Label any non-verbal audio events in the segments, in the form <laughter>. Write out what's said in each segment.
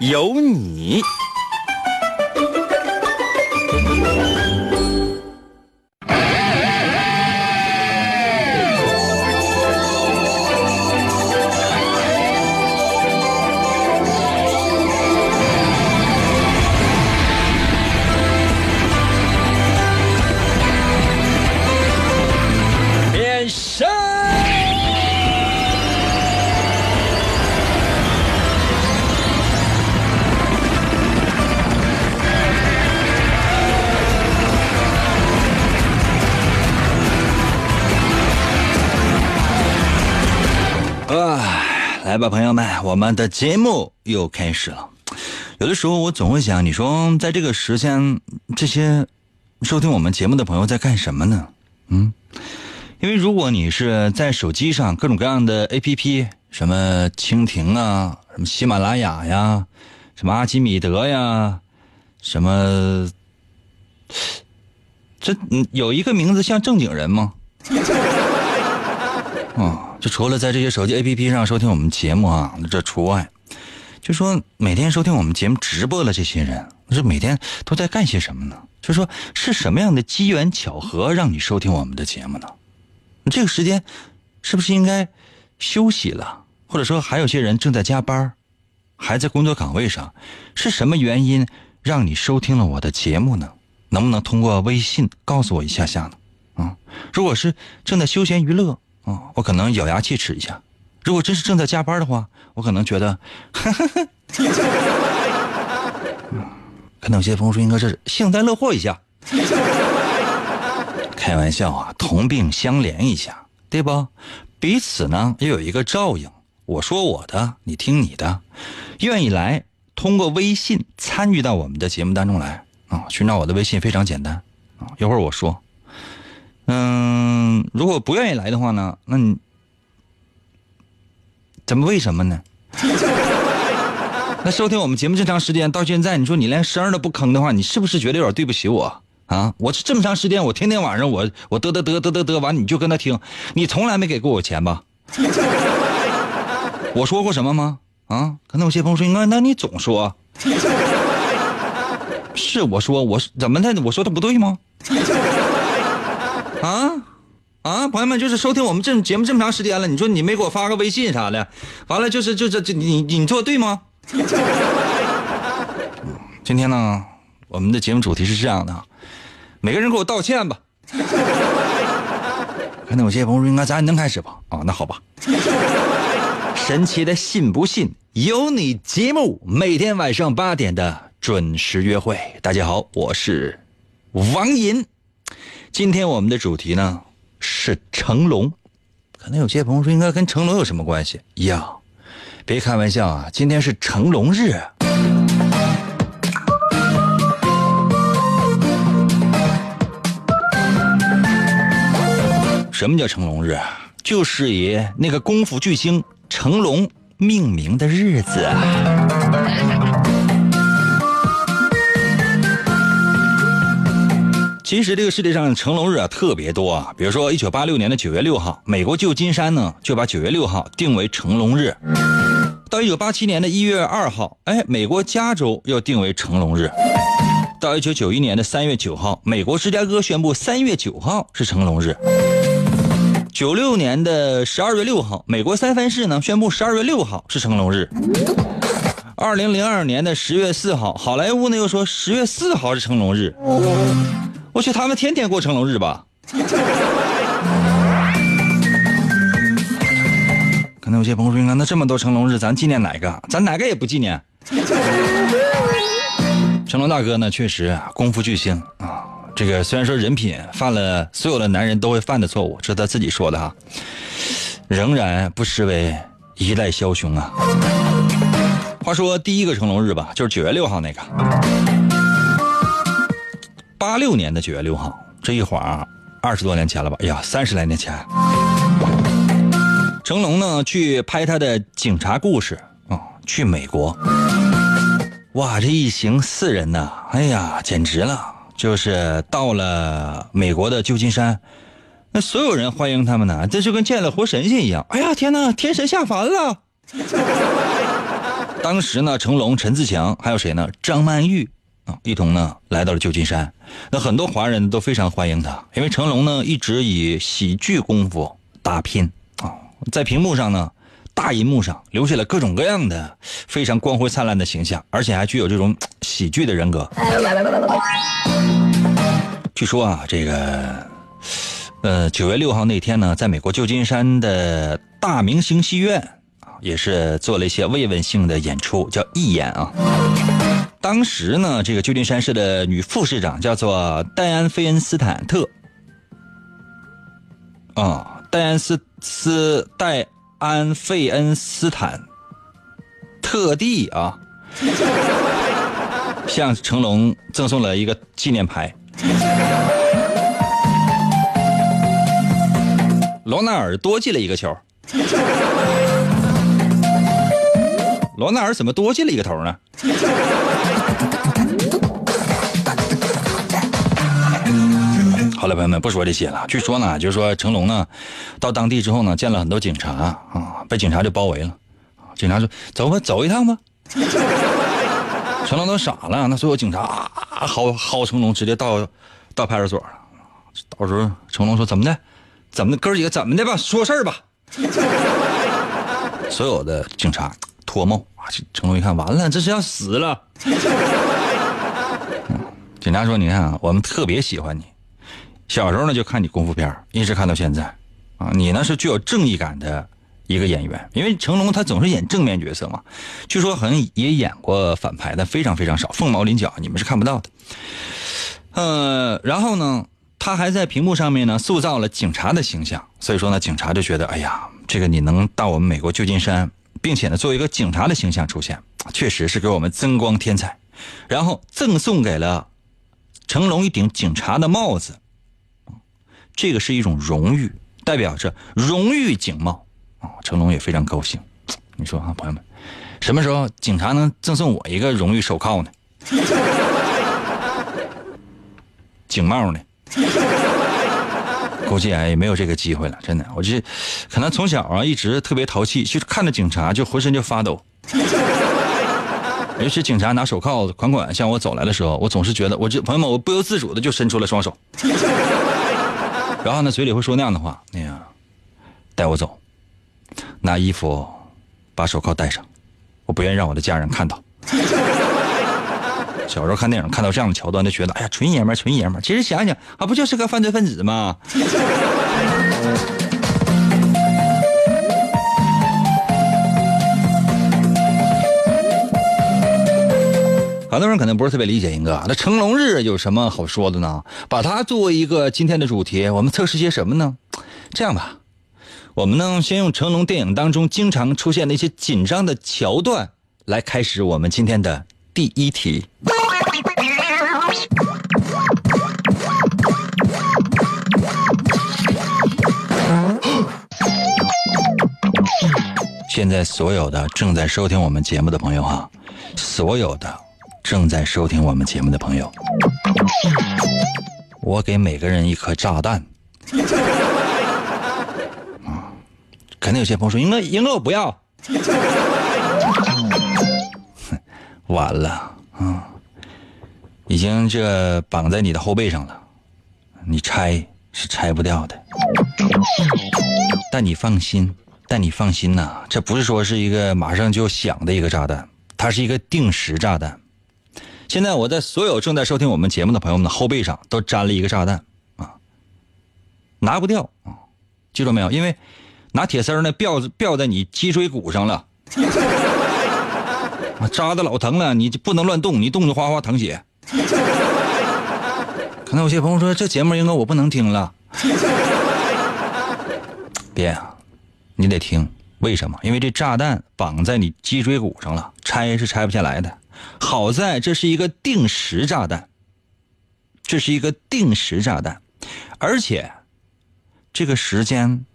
有你。朋友们，我们的节目又开始了。有的时候我总会想，你说在这个时间，这些收听我们节目的朋友在干什么呢？嗯，因为如果你是在手机上各种各样的 APP，什么蜻蜓啊，什么喜马拉雅呀，什么阿基米德呀，什么，这有一个名字像正经人吗？啊，<laughs> 就除了在这些手机 APP 上收听我们节目啊，这除外。就说每天收听我们节目直播的这些人，这每天都在干些什么呢？就说是什么样的机缘巧合让你收听我们的节目呢？这个时间是不是应该休息了？或者说还有些人正在加班，还在工作岗位上，是什么原因让你收听了我的节目呢？能不能通过微信告诉我一下下呢？啊，如果是正在休闲娱乐我可能咬牙切齿一下；如果真是正在加班的话，我可能觉得，<laughs> 可能有些朋友说应该是幸灾乐祸一下，开玩笑啊，同病相怜一下，对不？彼此呢又有一个照应。我说我的，你听你的，愿意来通过微信参与到我们的节目当中来啊！寻找我的微信非常简单啊，一会儿我说。嗯，如果不愿意来的话呢，那你怎么为什么呢？<laughs> 那收听我们节目这长时间到现在，你说你连声都不吭的话，你是不是觉得有点对不起我啊？我这么长时间，我天天晚上我我嘚嘚嘚嘚嘚嘚完，你就跟他听，你从来没给过我钱吧？<laughs> 我说过什么吗？啊？可能有些朋友说，那那你总说，<laughs> 是我说我怎么的？我说的不对吗？啊啊！朋友们，就是收听我们这节目这么长时间了，你说你没给我发个微信啥的，完了就是就是这你你做对吗？<laughs> 今天呢，我们的节目主题是这样的，每个人给我道歉吧。可能有些朋友说，应该咱能开始吧？啊，那好吧。神奇的信不信由你节目，每天晚上八点的准时约会。大家好，我是王银。今天我们的主题呢是成龙，可能有些朋友说应该跟成龙有什么关系呀？别开玩笑啊！今天是成龙日。什么叫成龙日？就是以那个功夫巨星成龙命名的日子啊。其实这个世界上成龙日啊特别多啊，比如说一九八六年的九月六号，美国旧金山呢就把九月六号定为成龙日。到一九八七年的一月二号，哎，美国加州又定为成龙日。到一九九一年的三月九号，美国芝加哥宣布三月九号是成龙日。九六年的十二月六号，美国三藩市呢宣布十二月六号是成龙日。二零零二年的十月四号，好莱坞呢又说十月四号是成龙日。我去，他们天天过成龙日吧？<laughs> 可能有些朋友说，那这么多成龙日，咱纪念哪个？咱哪个也不纪念。<laughs> 成龙大哥呢，确实功夫巨星啊。这个虽然说人品犯了所有的男人都会犯的错误，这是他自己说的哈，仍然不失为一代枭雄啊。话说第一个成龙日吧，就是九月六号那个，八六年的九月六号，这一晃二十多年前了吧？哎呀，三十来年前，成龙呢去拍他的警察故事啊，去美国。哇，这一行四人呢，哎呀，简直了！就是到了美国的旧金山，那所有人欢迎他们呢，这就跟见了活神仙一样。哎呀，天哪，天神下凡了！当时呢，成龙、陈自强还有谁呢？张曼玉一同呢来到了旧金山。那很多华人都非常欢迎他，因为成龙呢一直以喜剧功夫打拼啊，在屏幕上呢。大银幕上留下了各种各样的非常光辉灿烂的形象，而且还具有这种喜剧的人格。据说啊，这个呃九月六号那天呢，在美国旧金山的大明星戏院啊，也是做了一些慰问性的演出，叫义演啊。当时呢，这个旧金山市的女副市长叫做戴安·菲恩斯坦特啊，戴安斯斯戴。安费恩斯坦特地啊，<laughs> 向成龙赠送了一个纪念牌。罗纳尔多进了一个球。<laughs> 罗纳尔怎么多进了一个头呢？好了，朋友们，不说这些了。据说呢，就是说成龙呢，到当地之后呢，见了很多警察啊，被警察就包围了。警察说：“走吧，走一趟吧。”成龙都傻了，那所有警察啊，薅薅成龙，直接到到派出所了。到时候成龙说：“怎么的？怎么的？哥几个怎么的吧？说事儿吧。<laughs> ”所有的警察脱帽，成龙一看，完了，这是要死了。<laughs> 警察说：“你看啊，我们特别喜欢你。”小时候呢，就看你功夫片一直看到现在，啊，你呢是具有正义感的一个演员，因为成龙他总是演正面角色嘛，据说好像也演过反派，但非常非常少，凤毛麟角，你们是看不到的。呃，然后呢，他还在屏幕上面呢塑造了警察的形象，所以说呢，警察就觉得，哎呀，这个你能到我们美国旧金山，并且呢作为一个警察的形象出现，确实是给我们增光添彩，然后赠送给了成龙一顶警察的帽子。这个是一种荣誉，代表着荣誉警帽啊！成龙也非常高兴。你说啊，朋友们，什么时候警察能赠送我一个荣誉手铐呢？警帽呢？<laughs> 估计哎也没有这个机会了，真的。我这可能从小啊一直特别淘气，就看着警察就浑身就发抖。<laughs> 尤其警察拿手铐款款向我走来的时候，我总是觉得，我这朋友们，我不由自主的就伸出了双手。<laughs> 然后呢，嘴里会说那样的话：“那样，带我走，拿衣服把手铐戴上，我不愿让我的家人看到。”小时候看电影看到这样的桥段，就觉得：“哎呀，纯爷们，纯爷们。”其实想想，啊，不就是个犯罪分子吗？<laughs> 很多人可能不是特别理解，英哥，那成龙日有什么好说的呢？把它作为一个今天的主题，我们测试些什么呢？这样吧，我们呢先用成龙电影当中经常出现的一些紧张的桥段来开始我们今天的第一题。现在所有的正在收听我们节目的朋友哈，所有的。正在收听我们节目的朋友，我给每个人一颗炸弹。啊，肯定有些朋友说：“英哥，英哥，我不要。”完了啊，已经这绑在你的后背上了，你拆是拆不掉的。但你放心，但你放心呐，这不是说是一个马上就响的一个炸弹，它是一个定时炸弹。现在我在所有正在收听我们节目的朋友们的后背上都粘了一个炸弹啊，拿不掉啊，记住没有？因为拿铁丝呢吊吊在你脊椎骨上了，扎的老疼了，你就不能乱动，你动就哗哗淌血。<laughs> 可能有些朋友说这节目应该我不能听了，<laughs> 别啊，你得听为什么？因为这炸弹绑在你脊椎骨上了，拆是拆不下来的。好在这是一个定时炸弹，这是一个定时炸弹，而且这个时间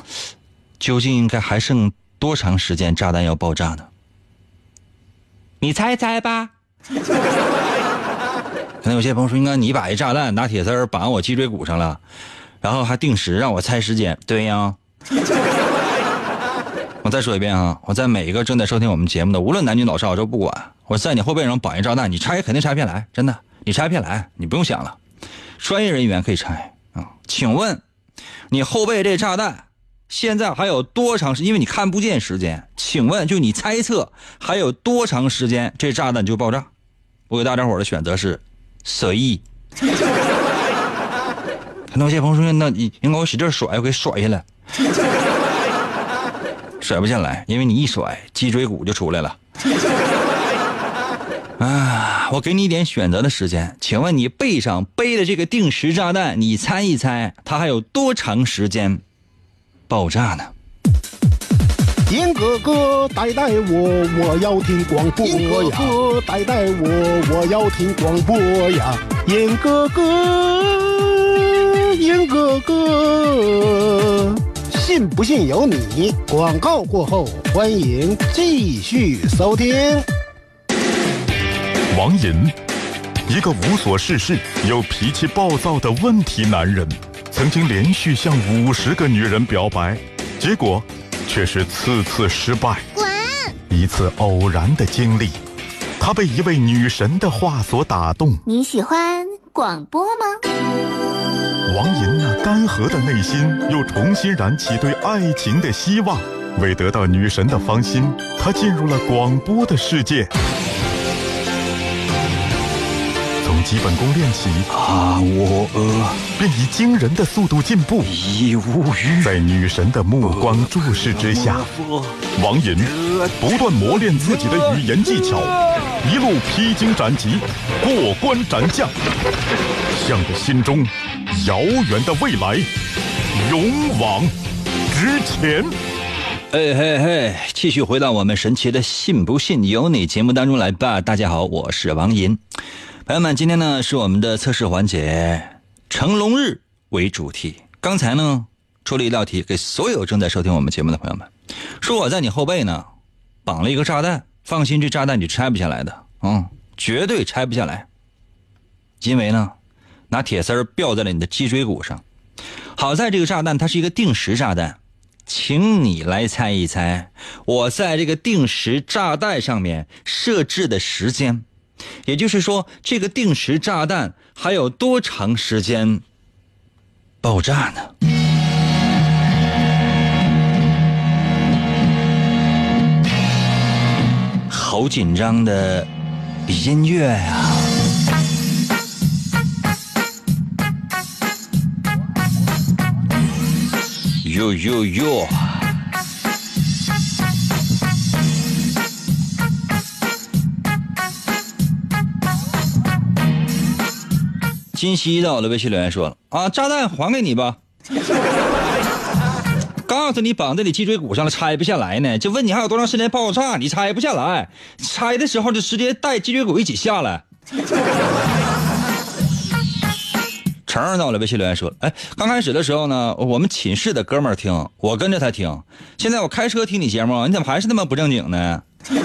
<tsk> 究竟应该还剩多长时间炸弹要爆炸呢？你猜猜吧。<laughs> 可能有些朋友说：“应该你把一炸弹拿铁丝绑我脊椎骨上了，然后还定时让我猜时间。”对呀。<laughs> 我再说一遍啊！我在每一个正在收听我们节目的，无论男女老少，我都不管。我在你后背上绑一炸弹，你拆肯定拆不下来，真的，你拆不下来，你不用想了，专业人员可以拆啊。请问，你后背这炸弹现在还有多长时？因为你看不见时间，请问，就你猜测还有多长时间这炸弹就爆炸？我给大家伙的选择是随意。可能有些朋友说，那你应该我使劲甩，我给甩下来。甩不下来，因为你一甩，脊椎骨就出来了。啊，我给你一点选择的时间，请问你背上背的这个定时炸弹，你猜一猜，它还有多长时间爆炸呢？银哥哥带带我，我要听广播呀！银哥哥带带我，我要听广播呀！银哥哥，银哥哥。信不信由你。广告过后，欢迎继续收听。王银，一个无所事事又脾气暴躁的问题男人，曾经连续向五十个女人表白，结果却是次次失败。滚！一次偶然的经历，他被一位女神的话所打动。你喜欢广播吗？王银那干涸的内心又重新燃起对爱情的希望。为得到女神的芳心，他进入了广播的世界。基本功练起，啊，我呃，便以惊人的速度进步。已无语。在女神的目光注视之下，王银不断磨练自己的语言技巧，一路披荆斩棘，过关斩将，向着心中。遥远的未来，勇往直前。哎嘿嘿，继续回到我们神奇的“信不信由你”节目当中来吧。大家好，我是王银。朋友们，今天呢是我们的测试环节，成龙日为主题。刚才呢出了一道题，给所有正在收听我们节目的朋友们，说我在你后背呢绑了一个炸弹，放心，这炸弹你拆不下来的，嗯，绝对拆不下来，因为呢。拿铁丝儿吊在了你的脊椎骨上，好在这个炸弹它是一个定时炸弹，请你来猜一猜，我在这个定时炸弹上面设置的时间，也就是说，这个定时炸弹还有多长时间爆炸呢？好紧张的音乐呀！哟哟哟！金熙在我的微信留言说了啊，炸弹还给你吧。<laughs> 告诉你绑在你脊椎骨上了，拆不下来呢。就问你还有多长时间爆炸，你拆不下来，拆的时候就直接带脊椎骨一起下来。<laughs> 成儿到了，微信留言说：“哎，刚开始的时候呢，我们寝室的哥们儿听，我跟着他听。现在我开车听你节目，你怎么还是那么不正经呢？<laughs>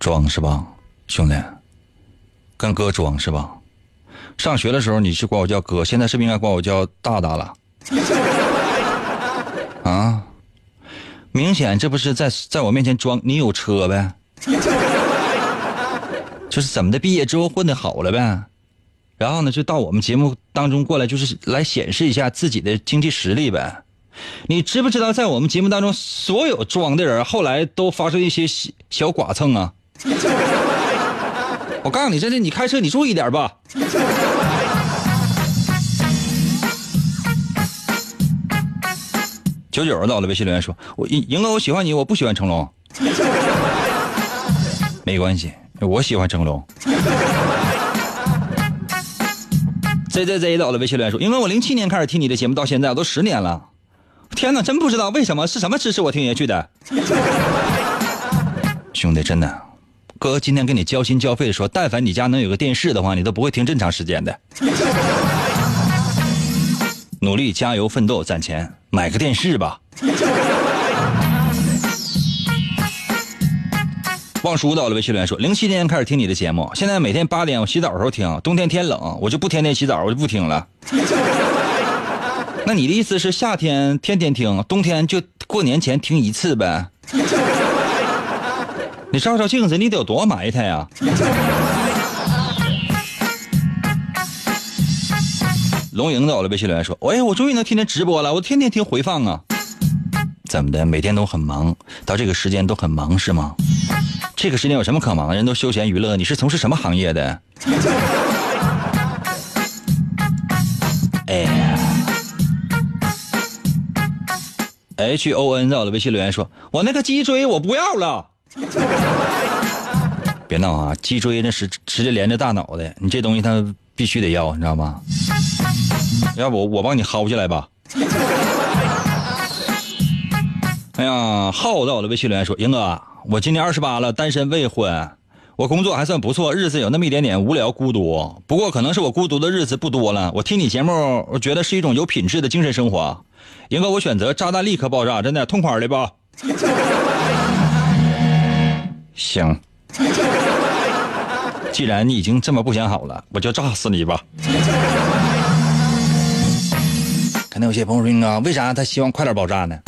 装是吧，兄弟？跟哥装是吧？上学的时候你是管我叫哥，现在是不是应该管我叫大大了？<laughs> 啊？明显这不是在在我面前装，你有车呗？” <laughs> 就是怎么的，毕业之后混的好了呗，然后呢，就到我们节目当中过来，就是来显示一下自己的经济实力呗。你知不知道，在我们节目当中，所有装的人后来都发生一些小小剐蹭啊？我告诉你，真的，你开车你注意点吧。<laughs> 九九到了，微信留言说：“我赢赢哥，我喜欢你，我不喜欢成龙。”没关系。我喜欢成龙。<laughs> Z Z Z 到了微信留言说：“因为我零七年开始听你的节目，到现在我都十年了，天哪，真不知道为什么是什么支持我听下去的。<laughs> 兄弟，真的，哥今天跟你交心交肺的说，但凡你家能有个电视的话，你都不会听这么长时间的。<laughs> 努力加油奋斗攒钱，买个电视吧。<laughs> 忘书到了，微信留言说：零七年开始听你的节目，现在每天八点我洗澡的时候听。冬天天冷，我就不天天洗澡，我就不听了。<laughs> 那你的意思是夏天天天听，冬天就过年前听一次呗？你照照镜子，你得有多埋汰呀？<laughs> 龙莹到了，微信留言说：哎呀，我终于能天天直播了，我天天听回放啊。怎么的？每天都很忙，到这个时间都很忙是吗？这个时间有什么可忙的？人都休闲娱乐，你是从事什么行业的？<laughs> 哎，H O N 在我的微信留言说：“我那个脊椎我不要了。” <laughs> 别闹啊！脊椎那是直接连着大脑的，你这东西它必须得要，你知道吗？要不我帮你薅下来吧。哎呀，浩在我的微信留言说：“英哥。”我今年二十八了，单身未婚，我工作还算不错，日子有那么一点点无聊孤独。不过可能是我孤独的日子不多了。我听你节目，我觉得是一种有品质的精神生活。英哥，我选择炸弹立刻爆炸，真的痛快的吧？行，既然你已经这么不想好了，我就炸死你吧。可能有些朋友说，啊，为啥他希望快点爆炸呢？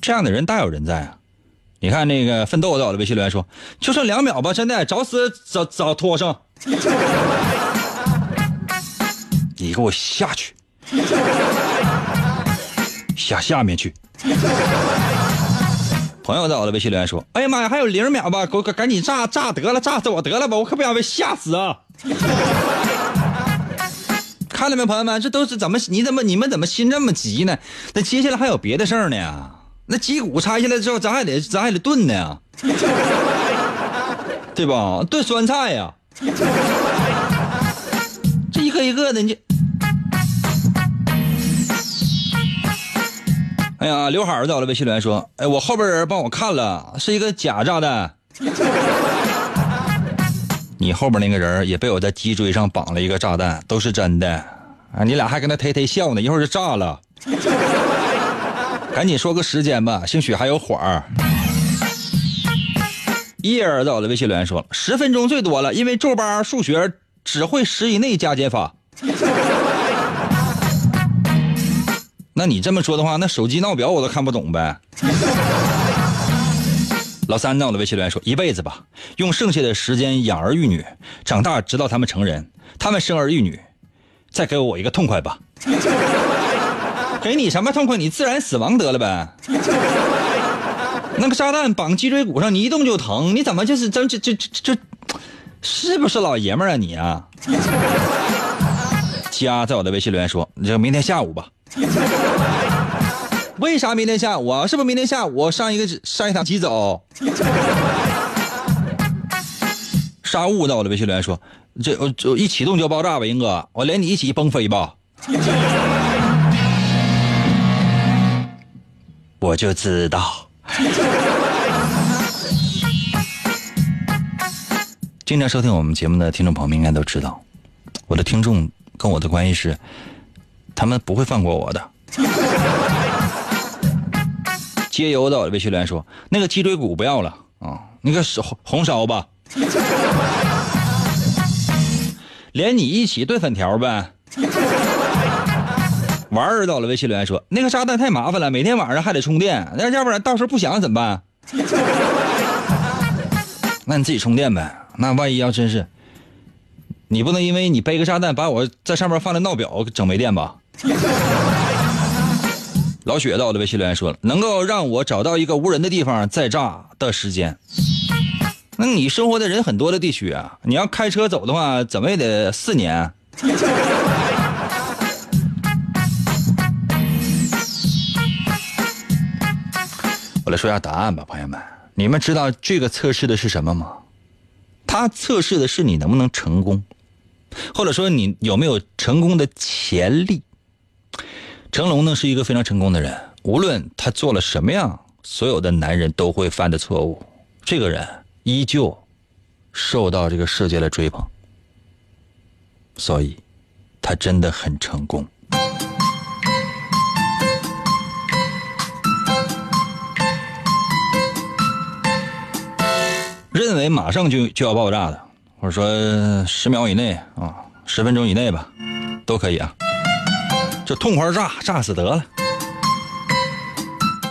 这样的人大有人在啊。你看那个奋斗在我的微信留言说，就剩两秒吧，真的找死找找拖上，你给我下去，下下面去。朋友在我的微信留言说，哎呀妈呀，还有零秒吧，给我赶紧炸炸得了，炸死我得了吧，我可不想被吓死啊！<laughs> 看到没，朋友们，这都是怎么？你怎么你们怎么心这么急呢？那接下来还有别的事儿呢。那脊骨拆下来之后，咱还得咱还得炖呢，<laughs> 对吧？炖酸菜呀，<laughs> 这一个一个的你。哎呀，刘海在我的微信留言说：“哎，我后边人帮我看了，是一个假炸弹。<laughs> 你后边那个人也被我在脊椎上绑了一个炸弹，都是真的啊！你俩还跟他忒忒笑呢，一会儿就炸了。<laughs> ”赶紧说个时间吧，兴许还有缓儿。叶儿在我的微信留言说，十分钟最多了，因为皱巴数学只会十以内加减法。<laughs> 那你这么说的话，那手机闹表我都看不懂呗。<laughs> 老三在我的微信留言说，一辈子吧，用剩下的时间养儿育女，长大直到他们成人，他们生儿育女，再给我一个痛快吧。<laughs> 给你什么痛快？你自然死亡得了呗。<laughs> 那个炸弹绑脊椎骨上，你一动就疼。你怎么就是这这这这这，是不是老爷们儿啊你啊？家在我的微信留言说，你就明天下午吧。<laughs> 为啥明天下午啊？是不是明天下午上一个上一趟急走？<laughs> 沙雾在我的微信留言说，这我就一启动就爆炸吧，英哥，我连你一起崩飞吧。<laughs> 我就知道，经常收听我们节目的听众朋友们应该都知道，我的听众跟我的关系是，他们不会放过我的。接油的微信留言说：“那个鸡腿骨不要了啊，那个红红烧吧，<laughs> 连你一起炖粉条呗。<laughs> ”玩儿到了，微信留言说：“那个炸弹太麻烦了，每天晚上还得充电，那要不然到时候不响怎么办？<laughs> 那你自己充电呗。那万一要真是，你不能因为你背个炸弹把我在上面放的闹表整没电吧？” <laughs> 老雪到了，微信留言说了：“能够让我找到一个无人的地方再炸的时间。那你生活的人很多的地区啊，你要开车走的话，怎么也得四年。<laughs> ”我来说一下答案吧，朋友们，你们知道这个测试的是什么吗？它测试的是你能不能成功，或者说你有没有成功的潜力。成龙呢是一个非常成功的人，无论他做了什么样，所有的男人都会犯的错误，这个人依旧受到这个世界的追捧，所以他真的很成功。认为马上就就要爆炸的，或者说十秒以内啊，十分钟以内吧，都可以啊，就痛快炸，炸死得了。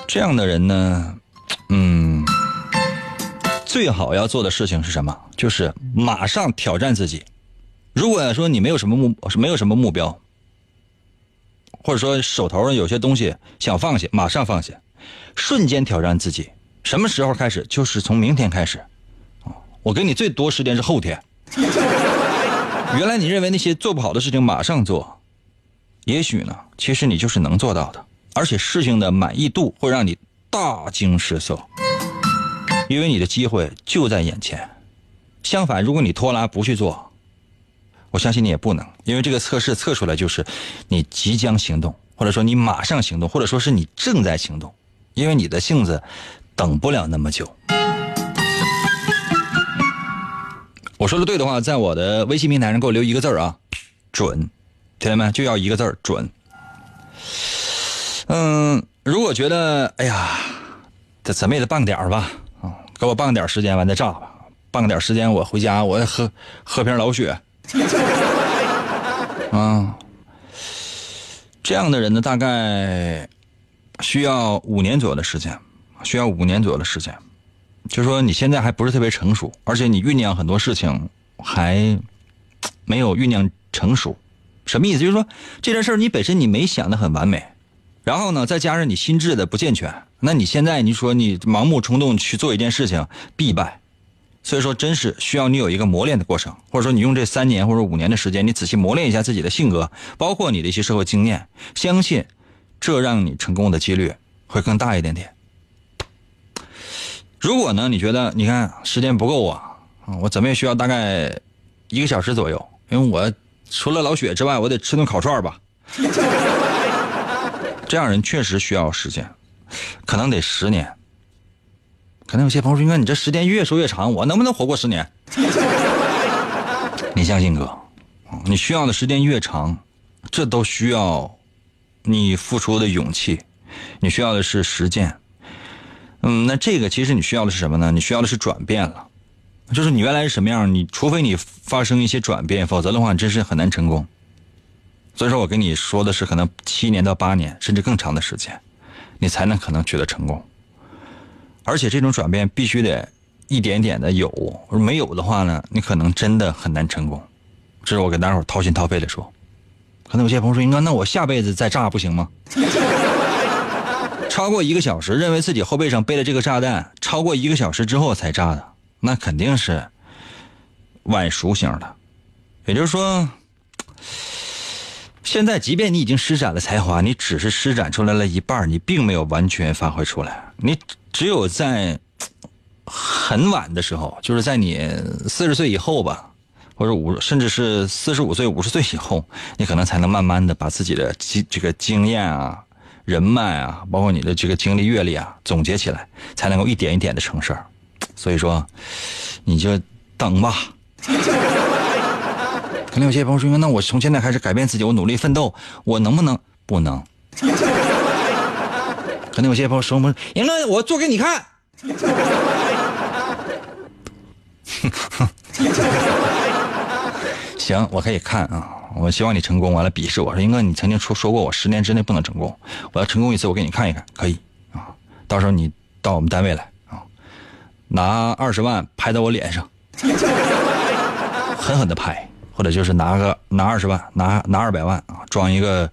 这样的人呢，嗯，最好要做的事情是什么？就是马上挑战自己。如果说你没有什么目，没有什么目标，或者说手头上有些东西想放下，马上放下，瞬间挑战自己。什么时候开始？就是从明天开始。我给你最多时间是后天。原来你认为那些做不好的事情马上做，也许呢，其实你就是能做到的，而且事情的满意度会让你大惊失色，因为你的机会就在眼前。相反，如果你拖拉不去做，我相信你也不能，因为这个测试测出来就是你即将行动，或者说你马上行动，或者说是你正在行动，因为你的性子等不了那么久。我说的对的话，在我的微信平台上给我留一个字啊，准，听见没？就要一个字准。嗯，如果觉得哎呀，这怎么也得半个点吧，啊，给我半个点时间，完再炸吧。半个点时间，我回家，我喝喝瓶老雪。<laughs> 啊，这样的人呢，大概需要五年左右的时间，需要五年左右的时间。就是说你现在还不是特别成熟，而且你酝酿很多事情还没有酝酿成熟，什么意思？就是说这件事你本身你没想的很完美，然后呢，再加上你心智的不健全，那你现在你说你盲目冲动去做一件事情必败。所以说，真是需要你有一个磨练的过程，或者说你用这三年或者五年的时间，你仔细磨练一下自己的性格，包括你的一些社会经验，相信这让你成功的几率会更大一点点。如果呢，你觉得你看时间不够啊，我怎么也需要大概一个小时左右，因为我除了老雪之外，我得吃顿烤串吧。<laughs> 这样人确实需要时间，可能得十年。可能有些朋友说：“哥，你这时间越说越长，我能不能活过十年？” <laughs> 你相信哥，你需要的时间越长，这都需要你付出的勇气，你需要的是实践。嗯，那这个其实你需要的是什么呢？你需要的是转变了，就是你原来是什么样，你除非你发生一些转变，否则的话，你真是很难成功。所以说我跟你说的是，可能七年到八年，甚至更长的时间，你才能可能取得成功。而且这种转变必须得一点点的有，没有的话呢，你可能真的很难成功。这是我跟大伙掏心掏肺的说。可能有些朋友说，应该那我下辈子再炸不行吗？<laughs> 超过一个小时，认为自己后背上背了这个炸弹，超过一个小时之后才炸的，那肯定是晚熟型的。也就是说，现在即便你已经施展了才华，你只是施展出来了一半，你并没有完全发挥出来。你只有在很晚的时候，就是在你四十岁以后吧，或者五，甚至是四十五岁、五十岁以后，你可能才能慢慢的把自己的经这个经验啊。人脉啊，包括你的这个经历阅历啊，总结起来才能够一点一点的成事儿。所以说，你就等吧。可能有些朋友说：“那我从现在开始改变自己，我努力奋斗，我能不能？不能。”可能有些朋友说：“赢了，我做给你看。<laughs> ”行，我可以看啊。我希望你成功，完了鄙视我说英哥，你曾经说说过我十年之内不能成功，我要成功一次，我给你看一看，可以啊。到时候你到我们单位来啊，拿二十万拍到我脸上，<laughs> 狠狠的拍，或者就是拿个拿二十万，拿拿二百万啊，装一个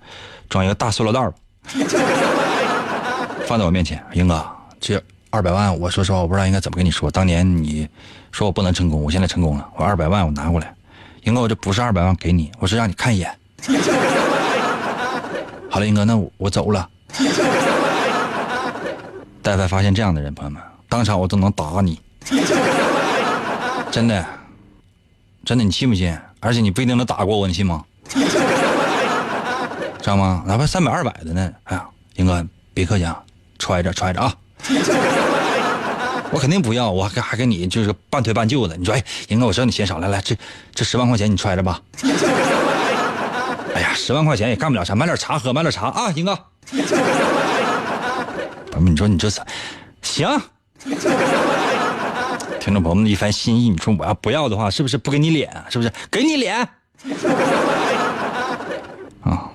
装一个大塑料袋吧，<laughs> 放在我面前，英哥，这二百万，我说实话，我不知道应该怎么跟你说。当年你说我不能成功，我现在成功了，我二百万我拿过来。英哥，我这不是二百万给你，我是让你看一眼。<laughs> 好了，英哥，那我走了。但凡发现这样的人，朋友们，当场我都能打你。真的，真的，你信不信？而且你不一定能打过我，你信吗？知道吗？哪怕三百、二百的呢？哎呀，英哥，别客气啊，揣着揣着啊。我肯定不要，我还还给你就是半推半就的。你说，哎，英哥，我知道你嫌少，来来，这这十万块钱你揣着吧。哎呀，十万块钱也干不了啥，买点茶喝，买点茶啊，英哥。朋友们，你说你这是行？听众朋友们的一番心意，你说我要不要的话，是不是不给你脸？是不是给你脸？啊，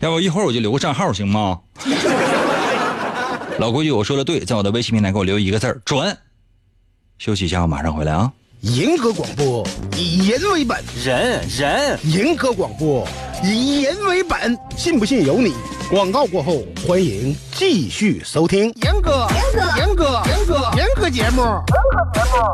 要不一会儿我就留个账号行吗？老规矩，我说的对，在我的微信平台给我留一个字儿准。休息一下，我马上回来啊。银河广播以人为本，人人。银河广播以人为本，信不信由你。广告过后，欢迎继续收听。严哥严哥严哥严哥节目。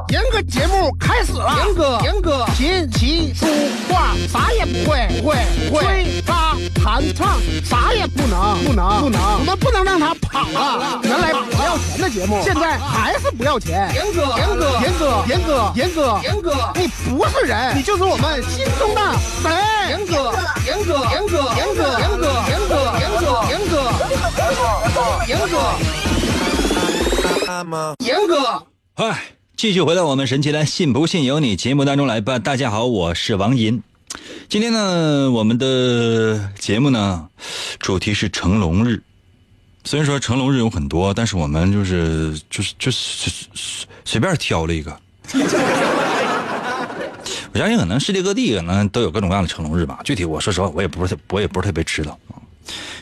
严哥节目。开始了。严哥严哥。琴棋书画啥也不会不会不会，吹拉弹唱啥也不能不能不能，我们不能让他跑了。原来不要钱的节目，现在还是不要钱。严哥严哥严哥严哥严哥严哥，你不是人，你就是我们心中的神。严哥严哥严哥严哥严哥严哥严哥严哥严哥严哥。哎，继续回到我们神奇的“信不信由你”节目当中来吧。大家好，我是王银。今天呢，我们的节目呢，主题是成龙日。虽然说成龙日有很多，但是我们就是就是就是随随便挑了一个。<laughs> 我相信可能世界各地可能都有各种各样的成龙日吧。具体我说实话，我也不是我也不是特别知道啊。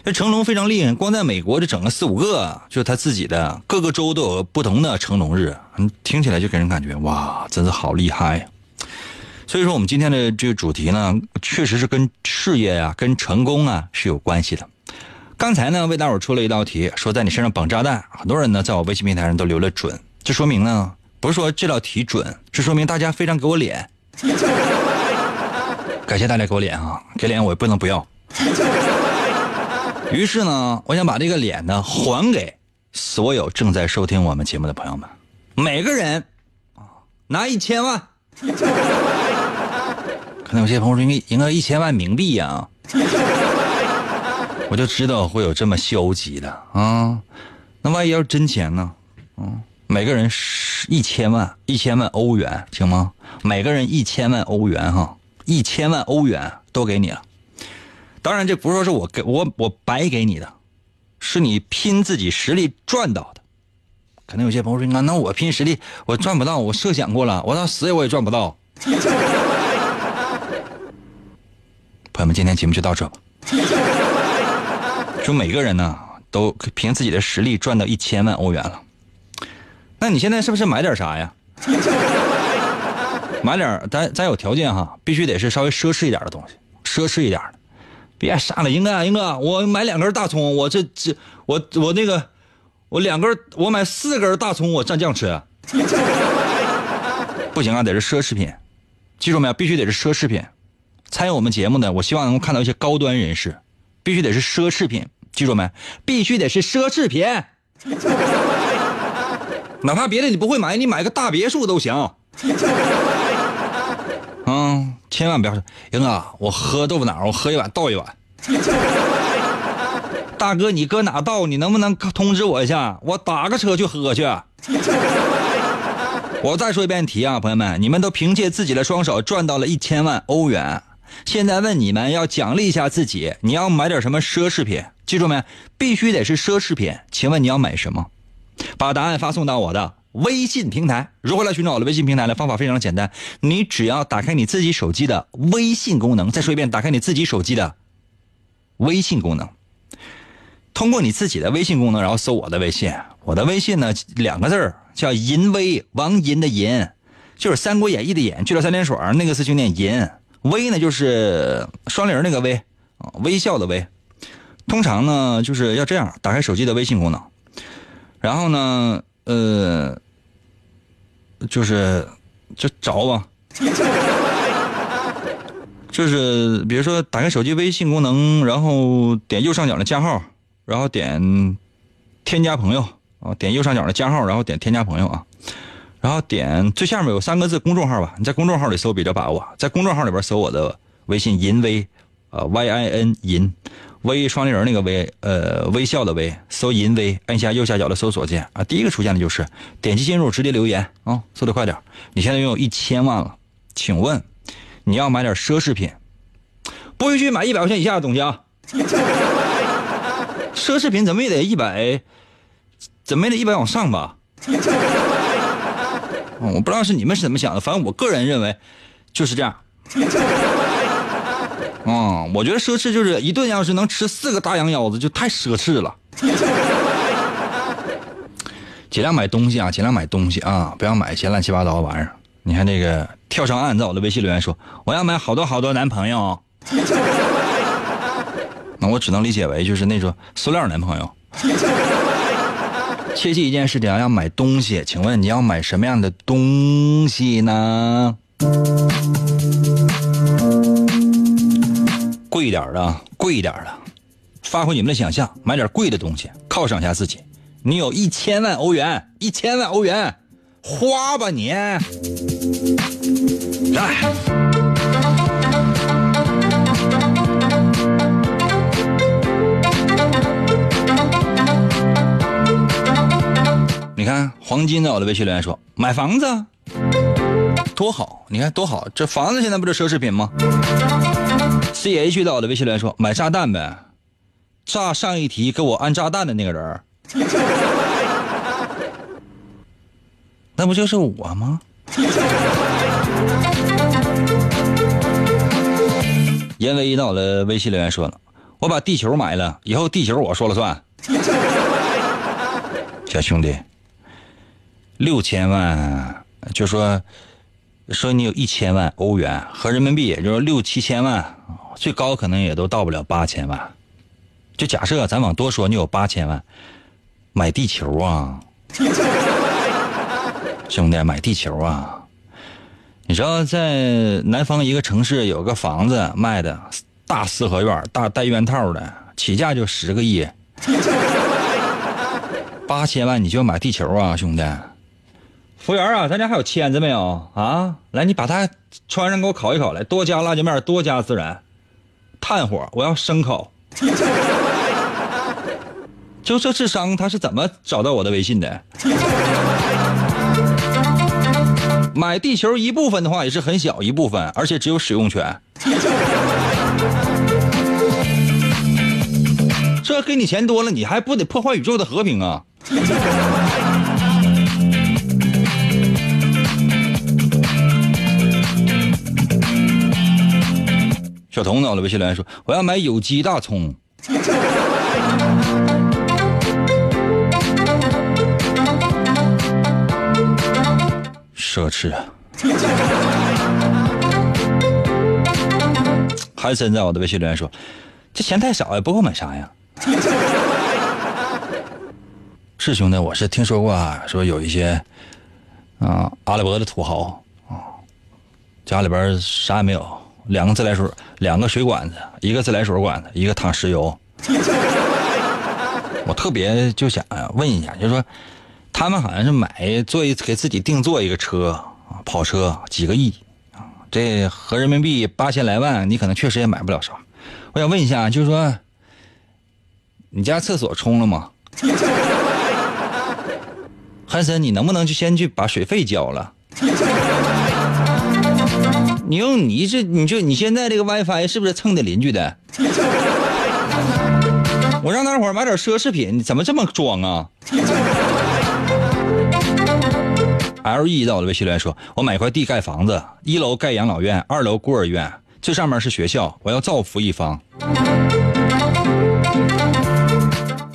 这成龙非常厉害，光在美国就整了四五个，就是他自己的各个州都有不同的成龙日，嗯，听起来就给人感觉哇，真是好厉害。所以说，我们今天的这个主题呢，确实是跟事业呀、跟成功啊是有关系的。刚才呢，为大伙出了一道题，说在你身上绑炸弹，很多人呢在我微信平台上都留了准，这说明呢，不是说这道题准，是说明大家非常给我脸。感谢大家给我脸啊，给脸我也不能不要。于是呢，我想把这个脸呢还给所有正在收听我们节目的朋友们，每个人啊拿一千万。可能有些朋友说应该应该一千万冥币呀，我就知道会有这么消极的啊。那万一要是真钱呢？嗯，每个人一千万，一千万欧元行吗？每个人一千万欧元哈，一千万欧元都给你了。当然，这不是说是我给我我白给你的，是你拼自己实力赚到的。可能有些朋友说：“那那我拼实力，我赚不到。我设想过了，我到死我也赚不到。<laughs> ”朋友们，今天节目就到这吧。说每个人呢，都凭自己的实力赚到一千万欧元了。那你现在是不是买点啥呀？<laughs> 买点咱咱有条件哈，必须得是稍微奢侈一点的东西，奢侈一点的。别傻了，英哥，英哥，我买两根大葱，我这这我我那个我两根，我买四根大葱，我蘸酱吃。<laughs> 不行啊，得是奢侈品，记住没有？必须得是奢侈品。参与我们节目的，我希望能够看到一些高端人士，必须得是奢侈品，记住没？必须得是奢侈品。哪怕别的你不会买，你买个大别墅都行。<laughs> 嗯，千万不要说，英哥，我喝豆腐脑，我喝一碗倒一碗。<laughs> 大哥，你搁哪倒？你能不能通知我一下？我打个车去喝去。<laughs> 我再说一遍题啊，朋友们，你们都凭借自己的双手赚到了一千万欧元，现在问你们要奖励一下自己，你要买点什么奢侈品？记住没？必须得是奢侈品。请问你要买什么？把答案发送到我的。微信平台如何来寻找我的微信平台呢？方法非常简单，你只要打开你自己手机的微信功能。再说一遍，打开你自己手机的微信功能，通过你自己的微信功能，然后搜我的微信。我的微信呢，两个字叫“银威”，王银的银，就是《三国演义》的演，去了三点水那个字就念银。威呢，就是双零那个威，微笑的微。通常呢，就是要这样，打开手机的微信功能，然后呢，呃。就是就找吧，<laughs> 就是比如说打开手机微信功能，然后点右上角的加号，然后点添加朋友啊，点右上角的加号，然后点添加朋友啊，然后点最下面有三个字公众号吧，你在公众号里搜比较把握，在公众号里边搜我的微信银威，呃 Y I N 银。微双立人那个微，呃，微笑的微，搜“银微”，按下右下角的搜索键啊，第一个出现的就是点击进入，直接留言啊，速度快点。你现在拥有一千万了，请问你要买点奢侈品？不允许买一百块钱以下的东西啊！<laughs> 奢侈品怎么也得一百，怎么也得一百往上吧？我不知道是你们是怎么想的，反正我个人认为就是这样。嗯，我觉得奢侈就是一顿要是能吃四个大羊腰子，就太奢侈了。<laughs> 尽量买东西啊，尽量买东西啊，不要买一些乱七八糟的玩意儿。你看那个跳上岸在我的微信留言说，我要买好多好多男朋友。<laughs> 那我只能理解为就是那种塑料男朋友。<laughs> 切记一件事情，要买东西，请问你要买什么样的东西呢？贵一点的，贵一点的，发挥你们的想象，买点贵的东西，犒赏一下自己。你有一千万欧元，一千万欧元，花吧你！来，你看黄金在我的微信留言说买房子，多好！你看多好，这房子现在不是奢侈品吗？C H 到我的微信留言说买炸弹呗，炸上一题给我安炸弹的那个人那不就是我吗？严威到我的微信留言说了，我把地球买了，以后地球我说了算。小兄弟，六千万，就说说你有一千万欧元合人民币，也就是六七千万。最高可能也都到不了八千万，就假设咱往多说，你有八千万，买地球啊，<laughs> 兄弟，买地球啊！你知道在南方一个城市有个房子卖的大四合院，大带院套的，起价就十个亿，八千万你就买地球啊，兄弟！服务员啊，咱家还有签子没有啊？来，你把它穿上给我烤一烤来，多加辣椒面，多加孜然。炭火，我要生烤。<laughs> 就这智商，他是怎么找到我的微信的？<laughs> 买地球一部分的话，也是很小一部分，而且只有使用权。<laughs> 这给你钱多了，你还不得破坏宇宙的和平啊？小童脑的微信留言说：“我要买有机大葱。<laughs> ”奢侈啊！<laughs> 韩森在我的微信留言说：“这钱太少呀，不够买啥呀？” <laughs> 是兄弟，我是听说过啊，说有一些啊阿拉伯的土豪啊，家里边啥也没有。两个自来水，两个水管子，一个自来水管子，一个淌石油。我特别就想问一下，就是说，他们好像是买做一给自己定做一个车，跑车几个亿啊，这合人民币八千来万，你可能确实也买不了啥。我想问一下，就是说，你家厕所冲了吗？<laughs> 汉森，你能不能就先去把水费交了？你用你这，你就你现在这个 WiFi 是不是蹭的邻居的？<laughs> 我让大伙买点奢侈品，你怎么这么装啊？LE 到我的微信来说，我买块地盖房子，一楼盖养老院，二楼孤儿院，最上面是学校，我要造福一方。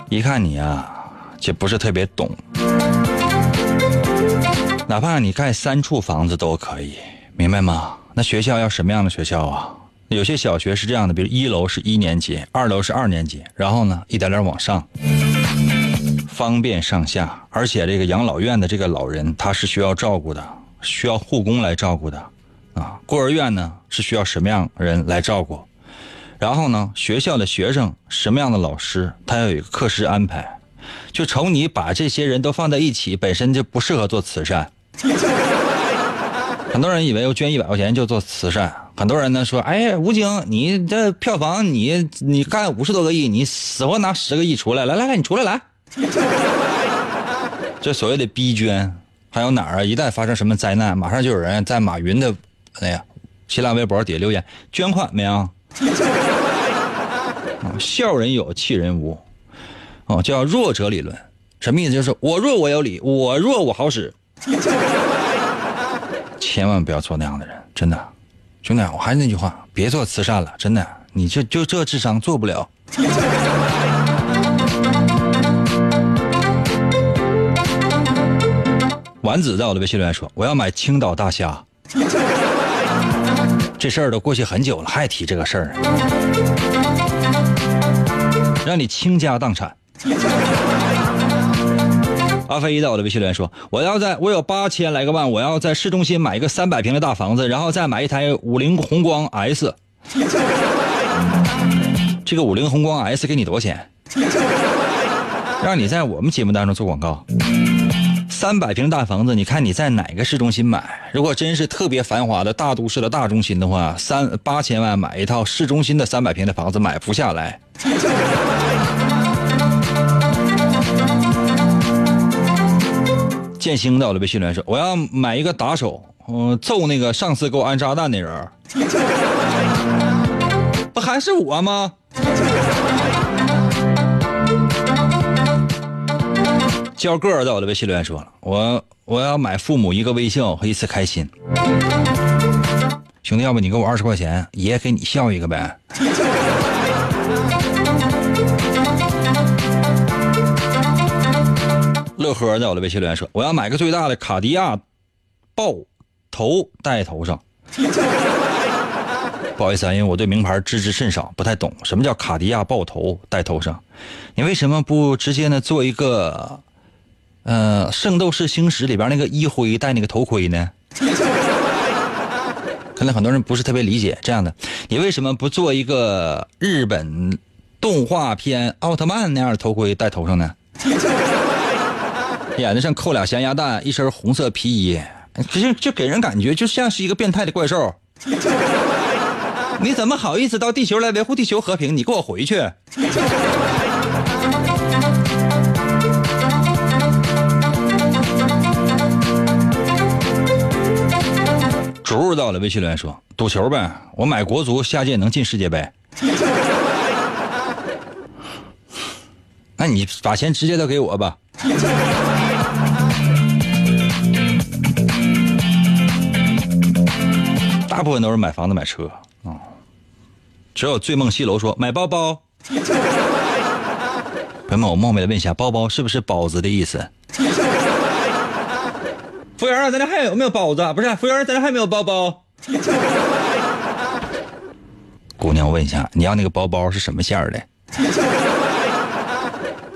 一看你啊，就不是特别懂，哪怕你盖三处房子都可以，明白吗？那学校要什么样的学校啊？有些小学是这样的，比如一楼是一年级，二楼是二年级，然后呢一点点往上，方便上下。而且这个养老院的这个老人他是需要照顾的，需要护工来照顾的，啊，孤儿院呢是需要什么样人来照顾？然后呢学校的学生什么样的老师，他要有一个课时安排。就瞅你把这些人都放在一起，本身就不适合做慈善。很多人以为我捐一百块钱就做慈善，很多人呢说，哎，吴京，你这票房你你干五十多个亿，你死活拿十个亿出来，来来来，你出来来。<laughs> 这所谓的逼捐，还有哪儿啊？一旦发生什么灾难，马上就有人在马云的哎呀新浪微博底下留言捐款没有？<laughs> 笑人有，气人无。哦，叫弱者理论，什么意思？就是我弱我有理，我弱我好使。千万不要做那样的人，真的，兄弟，我还是那句话，别做慈善了，真的，你就就这智商做不了。<laughs> 丸子在我的微信留言说：“我要买青岛大虾。<laughs> ”这事儿都过去很久了，还提这个事儿，让你倾家荡产。阿飞在我的微信留言说：“我要在我有八千来个万，我要在市中心买一个三百平的大房子，然后再买一台五菱宏光 S。这个五菱宏光 S 给你多少钱？让你在我们节目当中做广告。三百平大房子，你看你在哪个市中心买？如果真是特别繁华的大都市的大中心的话，三八千万买一套市中心的三百平的房子买不下来。”建兴到了微信留言说：“我要买一个打手，嗯，揍那个上次给我安炸弹那人，<laughs> 不还是我吗？”焦个儿在我的微信留言说了：“我我要买父母一个微笑和一次开心。”兄弟，要不你给我二十块钱，爷给你笑一个呗。乐呵在我的微信留言说：“我要买个最大的卡地亚爆头戴头上。”不好意思啊，因为我对名牌知之甚少，不太懂什么叫卡地亚爆头戴头上。你为什么不直接呢做一个，呃，《圣斗士星矢》里边那个一辉戴那个头盔呢？<laughs> 可能很多人不是特别理解这样的。你为什么不做一个日本动画片奥特曼那样的头盔戴头上呢？眼睛上扣俩咸鸭蛋，一身红色皮衣，就就给人感觉就像是一个变态的怪兽。<laughs> 你怎么好意思到地球来维护地球和平？你给我回去！主入到了，微信留言说：“赌球呗，我买国足下届能进世界杯。<laughs> ”那你把钱直接都给我吧。大部分都是买房子买车啊，只有醉梦西楼说买包包。<laughs> 朋友们，我冒昧的问一下，包包是不是包子的意思？服务员啊，咱这还有没有包子？不是，服务员，咱这还没有包包。姑娘，我问一下，你要那个包包是什么馅儿的？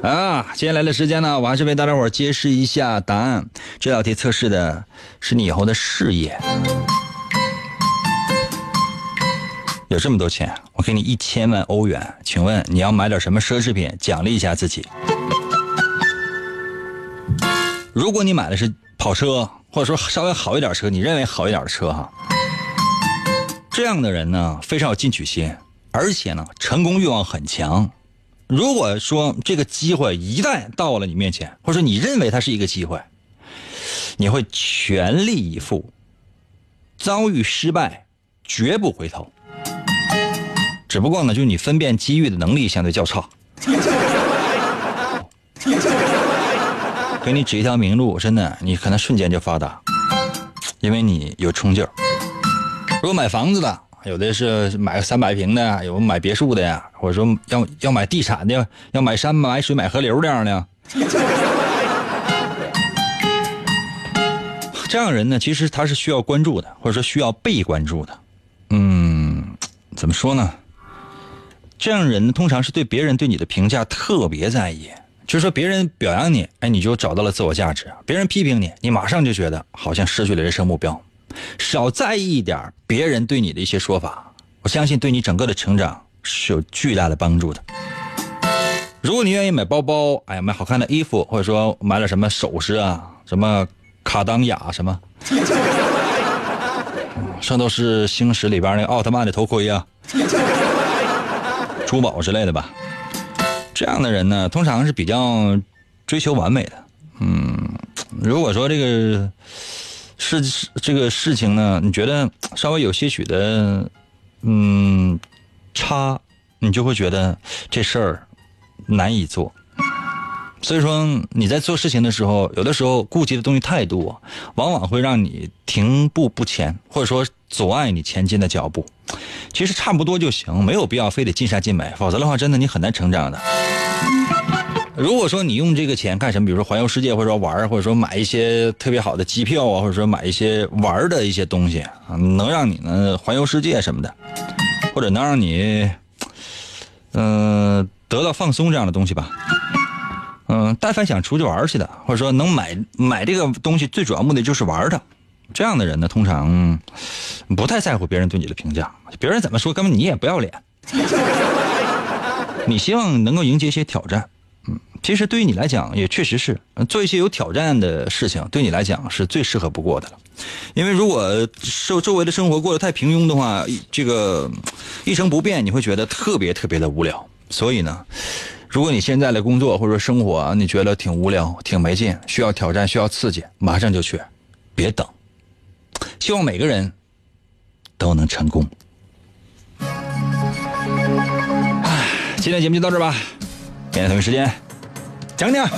<laughs> 啊，接下来的时间呢，我还是为大家伙揭示一下答案。这道题测试的是你以后的事业。有这么多钱，我给你一千万欧元，请问你要买点什么奢侈品奖励一下自己？如果你买的是跑车，或者说稍微好一点车，你认为好一点的车哈，这样的人呢非常有进取心，而且呢成功欲望很强。如果说这个机会一旦到了你面前，或者说你认为它是一个机会，你会全力以赴，遭遇失败绝不回头。只不过呢，就是你分辨机遇的能力相对较差。给你指一条明路，真的，你可能瞬间就发达，因为你有冲劲儿。如果买房子的，有的是买个三百平的，有买别墅的呀，或者说要要买地产的，要买山买水买河流这样的。这样人呢，其实他是需要关注的，或者说需要被关注的。嗯，怎么说呢？这样人，通常是对别人对你的评价特别在意，就是说别人表扬你，哎，你就找到了自我价值；别人批评你，你马上就觉得好像失去了人生目标。少在意一点别人对你的一些说法，我相信对你整个的成长是有巨大的帮助的。如果你愿意买包包，哎，买好看的衣服，或者说买点什么首饰啊，什么卡当雅什么，圣斗士星矢里边那奥特曼的头盔啊，珠宝之类的吧。这样的人呢，通常是比较追求完美的。嗯，如果说这个事这个事情呢，你觉得稍微有些许的嗯差，你就会觉得这事儿难以做。所以说你在做事情的时候，有的时候顾及的东西太多，往往会让你停步不前，或者说阻碍你前进的脚步。其实差不多就行，没有必要非得尽善尽美，否则的话，真的你很难成长的。如果说你用这个钱干什么，比如说环游世界，或者说玩或者说买一些特别好的机票啊，或者说买一些玩的一些东西啊，能让你呢环游世界什么的，或者能让你嗯得到放松这样的东西吧。嗯，但凡想出去玩去的，或者说能买买这个东西，最主要目的就是玩的，这样的人呢，通常不太在乎别人对你的评价，别人怎么说，根本你也不要脸。你希望能够迎接一些挑战，嗯，其实对于你来讲，也确实是做一些有挑战的事情，对你来讲是最适合不过的了。因为如果受周围的生活过得太平庸的话，这个一成不变，你会觉得特别特别的无聊。所以呢。如果你现在的工作或者生活你觉得挺无聊、挺没劲，需要挑战、需要刺激，马上就去，别等。希望每个人都能成功。唉，今天节目就到这吧，明天同一时间讲讲。